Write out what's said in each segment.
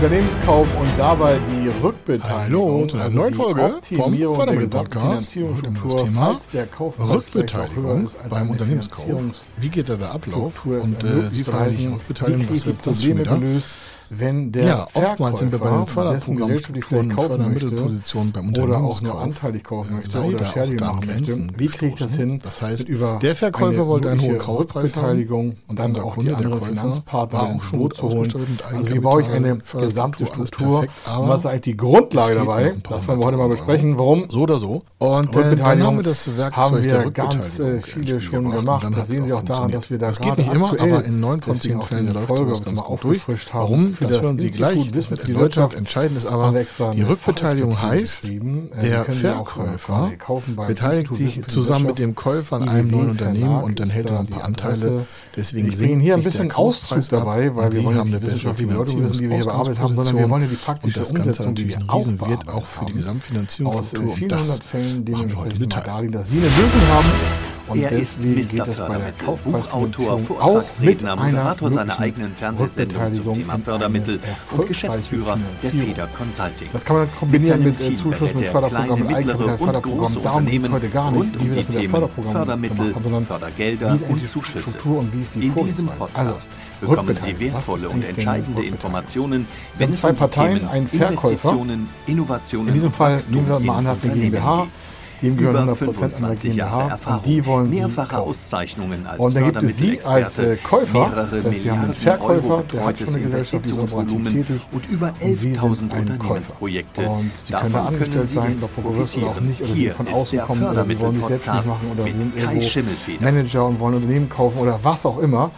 Unternehmenskauf und dabei die Rückbeteiligung. Hallo zu einer also neuen Folge vom der. Finanzierungsstruktur, das Thema falls der Kaufpreis Rückbeteiligung ist als beim Unternehmenskauf. Wie geht da der Ablauf? Struktur Und äh, ermöglicht, Sie zu fragen sich, heißen, Rückbeteiligung, wie was ist das schon wieder? gelöst, wenn der Ja, oftmals sind wir bei den kaufen möchte, Fördermittelpositionen beim oder auch nur anteilig kaufen möchte leider oder an machen möchte. Grenzen Wie kriege ich das hin? Das heißt, über der Verkäufer eine wollte einen hohen mögliche Kaufpreis haben und dann auch Kunde, die der anderen Käufer, Finanzpartner war auch schon zu holen. Also wie baue ich eine alles perfekt, aber was ist eigentlich die Grundlage dabei? Das wollen wir heute mal besprechen. Warum? So oder so. Und äh, dann haben wir das Werkzeug der ganz äh, viele schon gemacht. Das sehen Sie auch daran, dass wir da Das geht gerade nicht immer, aktuell, aber in neun von deswegen auch Fällen diese Folge uns ganz mal aufgefrischt haben. Für Das das hören Sie gleich. Wissen die erläutert. Wirtschaft Entscheidend ist aber, wir die Rückbeteiligung heißt. Äh, der Verkäufer beteiligt sich zusammen mit dem Käufer an einem neuen Unternehmen und dann hält er ein paar die Anteile. Deswegen bringe Ihnen hier ein bisschen der Auszug dabei, weil und wir wollen haben nicht eine bessere wir haben, sondern wir wollen ja die und praktische das Ganze natürlich wir ein auch Riesenwert auch für die Gesamtfinanzierungsstruktur und das machen wir heute mit dass Sie eine Lösung haben. Und Er ist deswegen Mr. geht es bei der Fördermittel, Buchautor, mit Vortragsredner, Moderator seiner eigenen Fernsehsendung zum Thema Fördermittel und Geschäftsführer der. Feder Consulting. Das kann man kombinieren mit äh, Team Zuschuss, mit er Förderprogramm, mit kleine, mittlere Eigenkapital, und Förderprogramm. große Darum geht es heute gar nicht, um wie wir das mit der Themen Förderprogramm Fördermittel, haben, sondern Fördergelder und die Zuschüsse. Struktur und wie ist die In diesem? Podcast Also, bekommen Sie wertvolle und entscheidende? Informationen, wenn zwei um Parteien, Themen einen Verkäufer. Investitionen, Innovationen In diesem Fall nehmen wir mal an, hat eine GmbH. Dem gehören Über 100% einer 25 Jahre GmbH Erfahrung, und die wollen mehrfache kaufen. Auszeichnungen als Und dann gibt es Sie als äh, Käufer, das heißt, wir haben einen Verkäufer, der hat schon eine Gesellschaft, die ist operativ tätig und über und Sie 11.000 sind ein Käufer. Unternehmensprojekte. Und Sie können da angestellt sein, über Prokurist oder auch nicht, oder Sie von außen der kommen, oder Sie wollen sich selbstständig machen oder sind irgendwo. Manager und wollen Unternehmen kaufen oder was auch immer.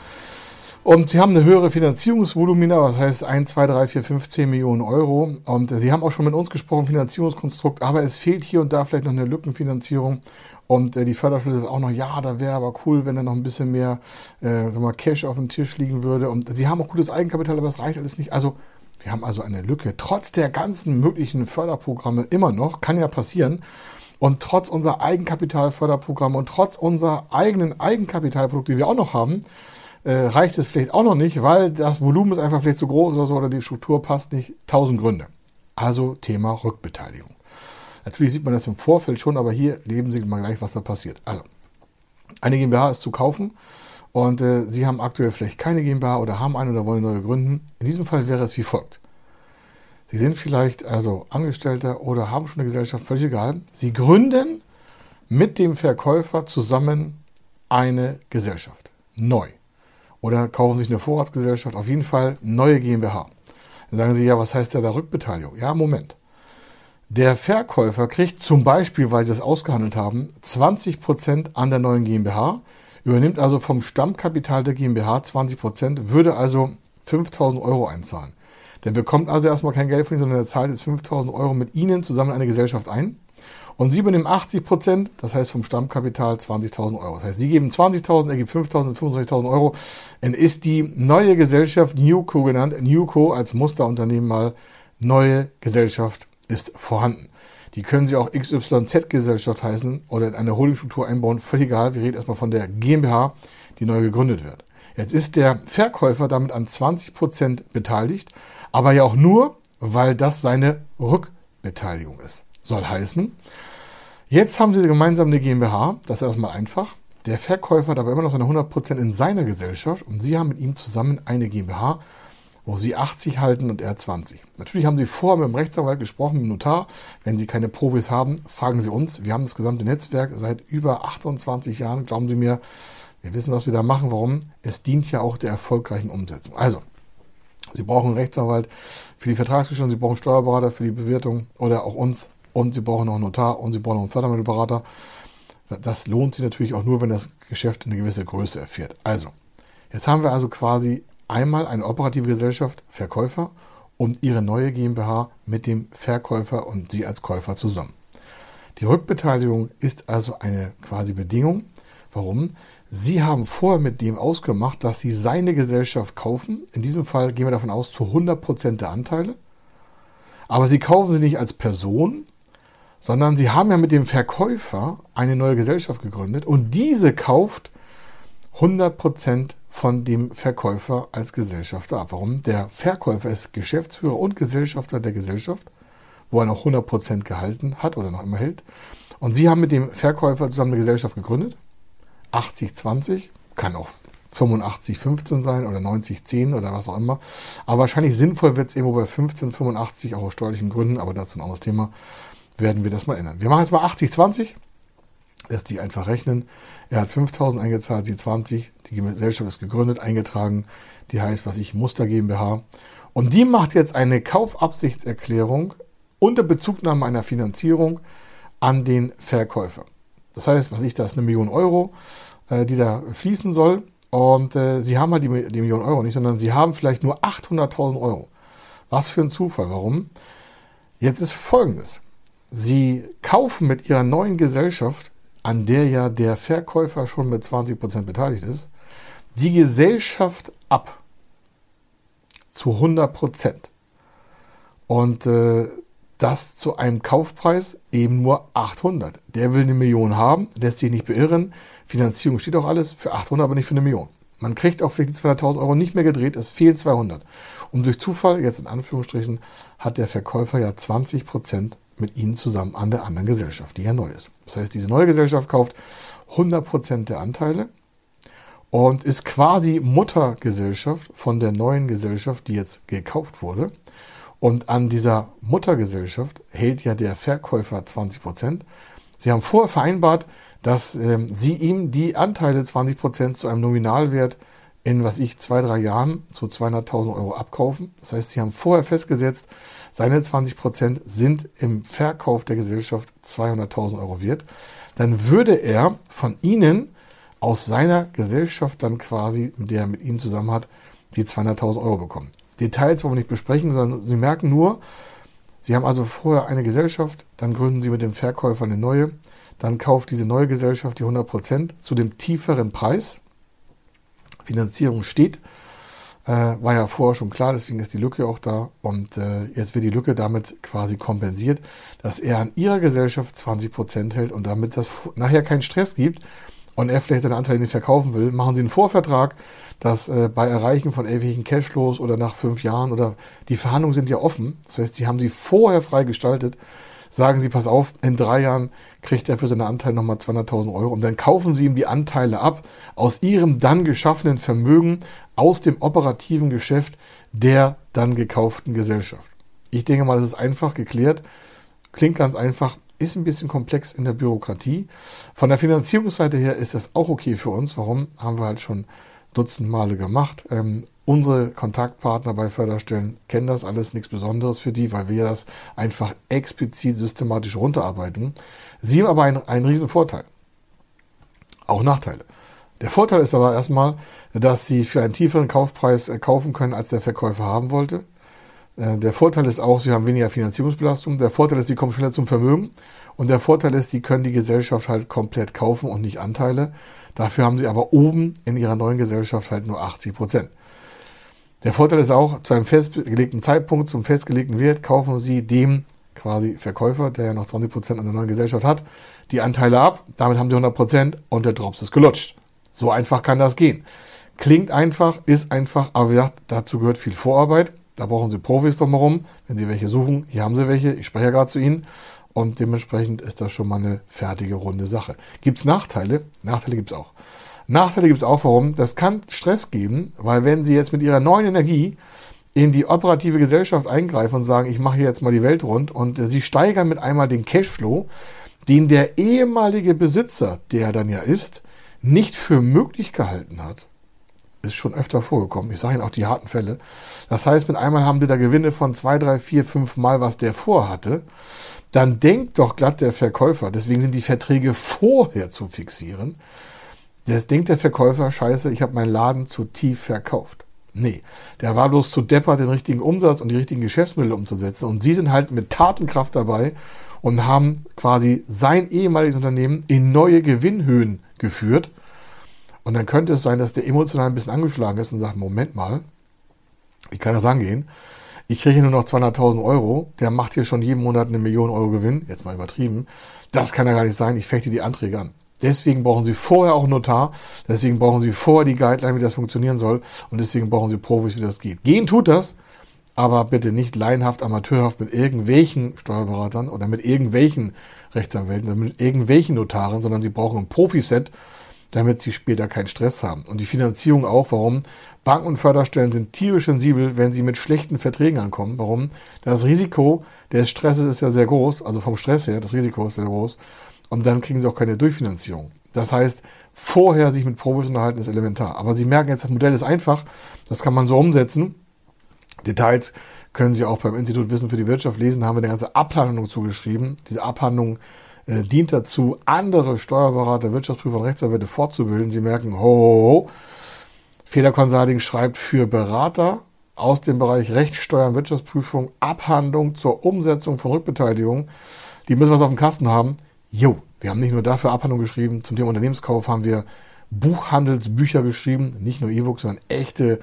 Und sie haben eine höhere Finanzierungsvolumina, was heißt 1, 2, 3, 4, 5, 10 Millionen Euro. Und äh, sie haben auch schon mit uns gesprochen, Finanzierungskonstrukt, aber es fehlt hier und da vielleicht noch eine Lückenfinanzierung. Und äh, die Förderschule ist auch noch, ja, da wäre aber cool, wenn da noch ein bisschen mehr äh, sag mal, Cash auf dem Tisch liegen würde. Und sie haben auch gutes Eigenkapital, aber es reicht alles nicht. Also wir haben also eine Lücke. Trotz der ganzen möglichen Förderprogramme immer noch, kann ja passieren. Und trotz unserer Eigenkapitalförderprogramme und trotz unserer eigenen Eigenkapitalprodukte, die wir auch noch haben, äh, reicht es vielleicht auch noch nicht, weil das Volumen ist einfach vielleicht zu groß oder so oder die Struktur passt nicht. Tausend Gründe. Also Thema Rückbeteiligung. Natürlich sieht man das im Vorfeld schon, aber hier leben Sie mal gleich, was da passiert. Also, eine GmbH ist zu kaufen und äh, Sie haben aktuell vielleicht keine GmbH oder haben eine oder wollen neue gründen. In diesem Fall wäre es wie folgt. Sie sind vielleicht also Angestellter oder haben schon eine Gesellschaft, völlig egal. Sie gründen mit dem Verkäufer zusammen eine Gesellschaft. Neu. Oder kaufen sich eine Vorratsgesellschaft, auf jeden Fall neue GmbH. Dann sagen Sie, ja, was heißt denn da Rückbeteiligung? Ja, Moment. Der Verkäufer kriegt zum Beispiel, weil Sie das ausgehandelt haben, 20% an der neuen GmbH, übernimmt also vom Stammkapital der GmbH 20%, würde also 5000 Euro einzahlen. Der bekommt also erstmal kein Geld von Ihnen, sondern er zahlt jetzt 5000 Euro mit Ihnen zusammen in eine Gesellschaft ein. Und Sie übernehmen 80 Prozent, das heißt vom Stammkapital 20.000 Euro. Das heißt, Sie geben 20.000, er gibt 5.000, 25.000 Euro. Dann ist die neue Gesellschaft Newco genannt. Newco als Musterunternehmen mal neue Gesellschaft ist vorhanden. Die können Sie auch XYZ-Gesellschaft heißen oder in eine Holdingstruktur einbauen. Völlig egal. Wir reden erstmal von der GmbH, die neu gegründet wird. Jetzt ist der Verkäufer damit an 20 Prozent beteiligt, aber ja auch nur, weil das seine Rückbeteiligung ist. Soll heißen, jetzt haben Sie gemeinsam eine GmbH, das ist erstmal einfach. Der Verkäufer hat aber immer noch seine 100% in seiner Gesellschaft und Sie haben mit ihm zusammen eine GmbH, wo Sie 80 halten und er 20. Natürlich haben Sie vorher mit dem Rechtsanwalt gesprochen, mit dem Notar. Wenn Sie keine Profis haben, fragen Sie uns. Wir haben das gesamte Netzwerk seit über 28 Jahren, glauben Sie mir. Wir wissen, was wir da machen. Warum? Es dient ja auch der erfolgreichen Umsetzung. Also, Sie brauchen einen Rechtsanwalt für die Vertragsgestaltung, Sie brauchen einen Steuerberater für die Bewertung oder auch uns und Sie brauchen noch einen Notar und Sie brauchen noch einen Fördermittelberater. Das lohnt sich natürlich auch nur, wenn das Geschäft eine gewisse Größe erfährt. Also, jetzt haben wir also quasi einmal eine operative Gesellschaft, Verkäufer und ihre neue GmbH mit dem Verkäufer und Sie als Käufer zusammen. Die Rückbeteiligung ist also eine quasi Bedingung. Warum? Sie haben vorher mit dem ausgemacht, dass Sie seine Gesellschaft kaufen. In diesem Fall gehen wir davon aus, zu 100% der Anteile. Aber Sie kaufen sie nicht als Person, sondern Sie haben ja mit dem Verkäufer eine neue Gesellschaft gegründet und diese kauft 100% von dem Verkäufer als Gesellschafter ab. Warum? Der Verkäufer ist Geschäftsführer und Gesellschafter der Gesellschaft, wo er noch 100% gehalten hat oder noch immer hält. Und Sie haben mit dem Verkäufer zusammen eine Gesellschaft gegründet. 80-20, kann auch 85-15 sein oder 90-10 oder was auch immer. Aber wahrscheinlich sinnvoll wird es irgendwo bei 15-85, auch aus steuerlichen Gründen, aber dazu ein anderes Thema, werden wir das mal ändern. Wir machen jetzt mal 80-20. Lässt sich einfach rechnen. Er hat 5000 eingezahlt, sie 20. Die Gesellschaft ist gegründet, eingetragen. Die heißt, was ich, Muster GmbH. Und die macht jetzt eine Kaufabsichtserklärung unter Bezugnahme einer Finanzierung an den Verkäufer. Das heißt, was ich, da ist eine Million Euro, äh, die da fließen soll. Und äh, sie haben halt die, die Million Euro nicht, sondern sie haben vielleicht nur 800.000 Euro. Was für ein Zufall. Warum? Jetzt ist Folgendes. Sie kaufen mit ihrer neuen Gesellschaft, an der ja der Verkäufer schon mit 20% beteiligt ist, die Gesellschaft ab. Zu 100%. Und äh, das zu einem Kaufpreis eben nur 800. Der will eine Million haben, lässt sich nicht beirren. Finanzierung steht auch alles für 800, aber nicht für eine Million. Man kriegt auch vielleicht die 200.000 Euro nicht mehr gedreht, es fehlen 200. Und durch Zufall, jetzt in Anführungsstrichen, hat der Verkäufer ja 20 Prozent mit Ihnen zusammen an der anderen Gesellschaft, die ja neu ist. Das heißt, diese neue Gesellschaft kauft 100 Prozent der Anteile und ist quasi Muttergesellschaft von der neuen Gesellschaft, die jetzt gekauft wurde. Und an dieser Muttergesellschaft hält ja der Verkäufer 20 Prozent. Sie haben vorher vereinbart, dass äh, Sie ihm die Anteile 20 Prozent zu einem Nominalwert in, was ich, zwei, drei Jahren zu 200.000 Euro abkaufen. Das heißt, Sie haben vorher festgesetzt, seine 20 Prozent sind im Verkauf der Gesellschaft 200.000 Euro wert. Dann würde er von Ihnen aus seiner Gesellschaft dann quasi, mit der er mit Ihnen zusammen hat, die 200.000 Euro bekommen. Details wollen wir nicht besprechen, sondern Sie merken nur, Sie haben also vorher eine Gesellschaft, dann gründen Sie mit dem Verkäufer eine neue, dann kauft diese neue Gesellschaft die 100% zu dem tieferen Preis. Finanzierung steht, äh, war ja vorher schon klar, deswegen ist die Lücke auch da und äh, jetzt wird die Lücke damit quasi kompensiert, dass er an ihrer Gesellschaft 20% hält und damit das nachher keinen Stress gibt, und er vielleicht seine Anteile nicht verkaufen will, machen Sie einen Vorvertrag, dass äh, bei Erreichen von irgendwelchen Cashflows oder nach fünf Jahren oder die Verhandlungen sind ja offen. Das heißt, Sie haben sie vorher frei gestaltet. Sagen Sie, pass auf, in drei Jahren kriegt er für seine Anteile nochmal 200.000 Euro und dann kaufen Sie ihm die Anteile ab aus Ihrem dann geschaffenen Vermögen aus dem operativen Geschäft der dann gekauften Gesellschaft. Ich denke mal, das ist einfach geklärt. Klingt ganz einfach, ist ein bisschen komplex in der Bürokratie. Von der Finanzierungsseite her ist das auch okay für uns. Warum? Haben wir halt schon Dutzend Male gemacht. Ähm, unsere Kontaktpartner bei Förderstellen kennen das alles, nichts Besonderes für die, weil wir das einfach explizit systematisch runterarbeiten. Sie haben aber einen, einen riesen Vorteil. Auch Nachteile. Der Vorteil ist aber erstmal, dass Sie für einen tieferen Kaufpreis äh, kaufen können, als der Verkäufer haben wollte. Äh, der Vorteil ist auch, Sie haben weniger Finanzierungsbelastung. Der Vorteil ist, Sie kommen schneller zum Vermögen. Und der Vorteil ist, Sie können die Gesellschaft halt komplett kaufen und nicht Anteile. Dafür haben Sie aber oben in Ihrer neuen Gesellschaft halt nur 80 Prozent. Der Vorteil ist auch, zu einem festgelegten Zeitpunkt, zum festgelegten Wert, kaufen Sie dem quasi Verkäufer, der ja noch 20 Prozent an der neuen Gesellschaft hat, die Anteile ab. Damit haben Sie 100 Prozent und der Drops ist gelutscht. So einfach kann das gehen. Klingt einfach, ist einfach, aber wie gesagt, dazu gehört viel Vorarbeit. Da brauchen Sie Profis drumherum. Wenn Sie welche suchen, hier haben Sie welche. Ich spreche ja gerade zu Ihnen. Und dementsprechend ist das schon mal eine fertige runde Sache. Gibt es Nachteile? Nachteile gibt es auch. Nachteile gibt es auch, warum? Das kann Stress geben, weil wenn Sie jetzt mit Ihrer neuen Energie in die operative Gesellschaft eingreifen und sagen, ich mache hier jetzt mal die Welt rund und Sie steigern mit einmal den Cashflow, den der ehemalige Besitzer, der dann ja ist, nicht für möglich gehalten hat, ist schon öfter vorgekommen. Ich sage Ihnen auch die harten Fälle. Das heißt, mit einmal haben die da Gewinne von zwei, drei, vier, fünf Mal, was der vorhatte. Dann denkt doch glatt der Verkäufer, deswegen sind die Verträge vorher zu fixieren. Jetzt denkt der Verkäufer, scheiße, ich habe meinen Laden zu tief verkauft. Nee, der war bloß zu deppert, den richtigen Umsatz und die richtigen Geschäftsmittel umzusetzen. Und sie sind halt mit Tatenkraft dabei und haben quasi sein ehemaliges Unternehmen in neue Gewinnhöhen geführt und dann könnte es sein, dass der emotional ein bisschen angeschlagen ist und sagt, Moment mal, wie kann das angehen? Ich kriege nur noch 200.000 Euro, der macht hier schon jeden Monat eine Million Euro Gewinn, jetzt mal übertrieben. Das kann ja gar nicht sein, ich fechte die Anträge an. Deswegen brauchen Sie vorher auch einen Notar. Deswegen brauchen Sie vorher die Guideline, wie das funktionieren soll. Und deswegen brauchen Sie Profis, wie das geht. Gehen tut das, aber bitte nicht laienhaft, amateurhaft mit irgendwelchen Steuerberatern oder mit irgendwelchen Rechtsanwälten oder mit irgendwelchen Notaren, sondern Sie brauchen ein Profiset, damit Sie später keinen Stress haben. Und die Finanzierung auch. Warum? Banken und Förderstellen sind tierisch sensibel, wenn sie mit schlechten Verträgen ankommen. Warum? Das Risiko des Stresses ist ja sehr groß, also vom Stress her, das Risiko ist sehr groß. Und dann kriegen sie auch keine Durchfinanzierung. Das heißt, vorher sich mit Profis unterhalten ist elementar. Aber Sie merken jetzt, das Modell ist einfach. Das kann man so umsetzen. Details können Sie auch beim Institut Wissen für die Wirtschaft lesen. Da haben wir eine ganze Abhandlung zugeschrieben. Diese Abhandlung äh, dient dazu, andere Steuerberater, Wirtschaftsprüfer und Rechtsanwälte fortzubilden. Sie merken, ho, ho, ho. Feder Consulting schreibt für Berater aus dem Bereich Recht, Steuern, Wirtschaftsprüfung, Abhandlung zur Umsetzung von Rückbeteiligung. Die müssen was auf dem Kasten haben. Jo, wir haben nicht nur dafür Abhandlung geschrieben, zum Thema Unternehmenskauf haben wir Buchhandelsbücher geschrieben, nicht nur E-Books, sondern echte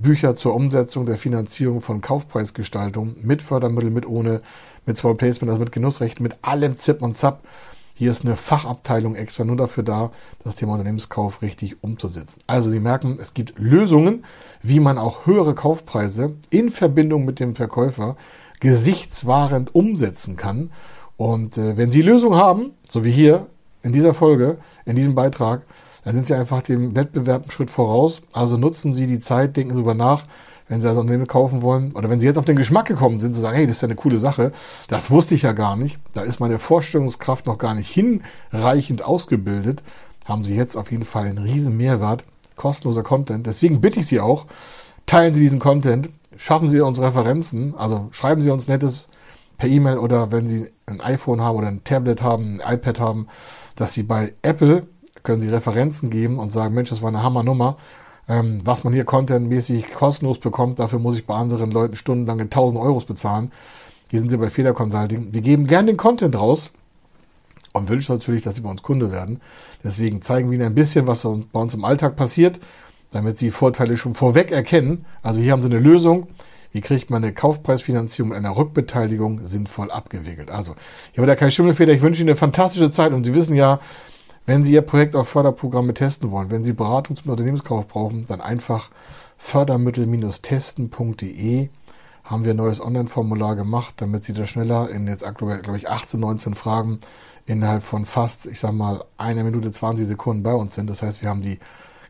Bücher zur Umsetzung der Finanzierung von Kaufpreisgestaltung mit Fördermittel, mit ohne, mit Small Placement, also mit Genussrechten, mit allem Zip und Zap. Hier ist eine Fachabteilung extra nur dafür da, das Thema Unternehmenskauf richtig umzusetzen. Also Sie merken, es gibt Lösungen, wie man auch höhere Kaufpreise in Verbindung mit dem Verkäufer gesichtswahrend umsetzen kann. Und äh, wenn Sie Lösungen haben, so wie hier in dieser Folge, in diesem Beitrag, dann sind Sie einfach dem Wettbewerb einen Schritt voraus. Also nutzen Sie die Zeit, denken Sie darüber nach, wenn Sie also Unternehmen kaufen wollen oder wenn Sie jetzt auf den Geschmack gekommen sind, zu sagen, hey, das ist ja eine coole Sache, das wusste ich ja gar nicht, da ist meine Vorstellungskraft noch gar nicht hinreichend ausgebildet, haben Sie jetzt auf jeden Fall einen riesen Mehrwert, kostenloser Content. Deswegen bitte ich Sie auch, teilen Sie diesen Content, schaffen Sie uns Referenzen, also schreiben Sie uns nettes per E-Mail oder wenn Sie ein iPhone haben oder ein Tablet haben, ein iPad haben, dass Sie bei Apple können Sie Referenzen geben und sagen, Mensch, das war eine Hammernummer. Ähm, was man hier contentmäßig kostenlos bekommt, dafür muss ich bei anderen Leuten stundenlange 1000 Euros bezahlen. Hier sind Sie bei Feder Consulting. Wir geben gern den Content raus und wünschen natürlich, dass Sie bei uns Kunde werden. Deswegen zeigen wir Ihnen ein bisschen, was bei uns im Alltag passiert, damit Sie Vorteile schon vorweg erkennen. Also hier haben Sie eine Lösung. Wie kriegt man eine Kaufpreisfinanzierung mit einer Rückbeteiligung sinnvoll abgewickelt? Also, hier war der Kai Schimmelfeder. Ich wünsche Ihnen eine fantastische Zeit und Sie wissen ja, wenn Sie Ihr Projekt auf Förderprogramme testen wollen, wenn Sie Beratung zum Unternehmenskauf brauchen, dann einfach fördermittel-testen.de haben wir ein neues Online-Formular gemacht, damit Sie da schneller in jetzt aktuell, glaube ich, 18, 19 Fragen innerhalb von fast, ich sag mal, einer Minute 20 Sekunden bei uns sind. Das heißt, wir haben die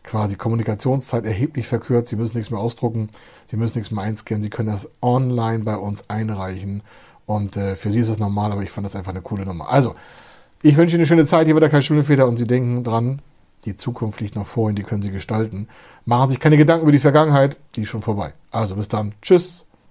quasi Kommunikationszeit erheblich verkürzt. Sie müssen nichts mehr ausdrucken, Sie müssen nichts mehr einscannen, Sie können das online bei uns einreichen. Und äh, für Sie ist das normal, aber ich fand das einfach eine coole Nummer. Also, ich wünsche Ihnen eine schöne Zeit. Hier wird der Kai Schimmelfeder und Sie denken dran, die Zukunft liegt noch vor Ihnen, die können Sie gestalten. Machen Sie sich keine Gedanken über die Vergangenheit, die ist schon vorbei. Also bis dann. Tschüss.